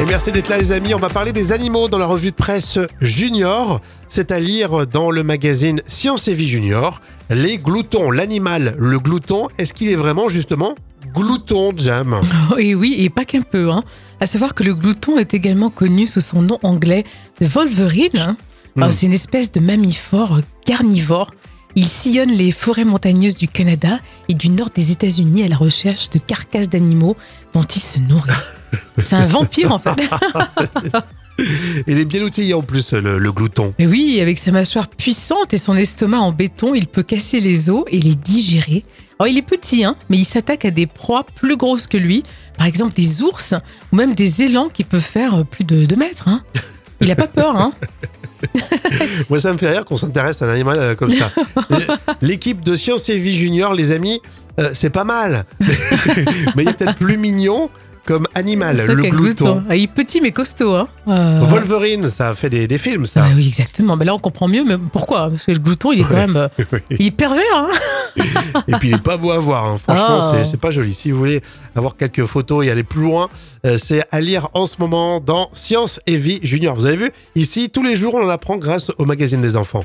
Et merci d'être là les amis, on va parler des animaux dans la revue de presse Junior. C'est à lire dans le magazine Science et Vie Junior. Les gloutons, l'animal, le glouton, est-ce qu'il est vraiment justement glouton, Jam? Et oui, et pas qu'un peu. Hein. À savoir que le glouton est également connu sous son nom anglais de Wolverine. hein. Hmm. C'est une espèce de mammifore carnivore. Il sillonne les forêts montagneuses du Canada et du nord des États-Unis à la recherche de carcasses d'animaux dont il se nourrit. C'est un vampire en fait. Il est bien outillé en plus, le, le glouton. Mais oui, avec sa mâchoire puissante et son estomac en béton, il peut casser les os et les digérer. Alors il est petit, hein, mais il s'attaque à des proies plus grosses que lui, par exemple des ours ou même des élans qui peuvent faire plus de 2 mètres. Hein. Il a pas peur, hein Moi, ça me fait rire qu'on s'intéresse à un animal euh, comme ça. L'équipe de Science et Vie Junior, les amis, euh, c'est pas mal. mais il y a peut-être plus mignon comme animal, le glouton. Ah, il est petit mais costaud. Hein. Euh, Wolverine, ça a fait des, des films, ça. ah oui, exactement. Mais là, on comprend mieux. Mais pourquoi? Parce que le glouton, il est quand même. euh, il est pervers. Hein Et puis il est pas beau à voir, hein. franchement, Ah. c'est- c'est pas joli. Si vous voulez avoir quelques photos et aller plus loin, euh, c'est à lire en ce moment dans Science et Vie Junior. Vous avez vu, ici, tous les jours, on en apprend grâce au magazine des enfants.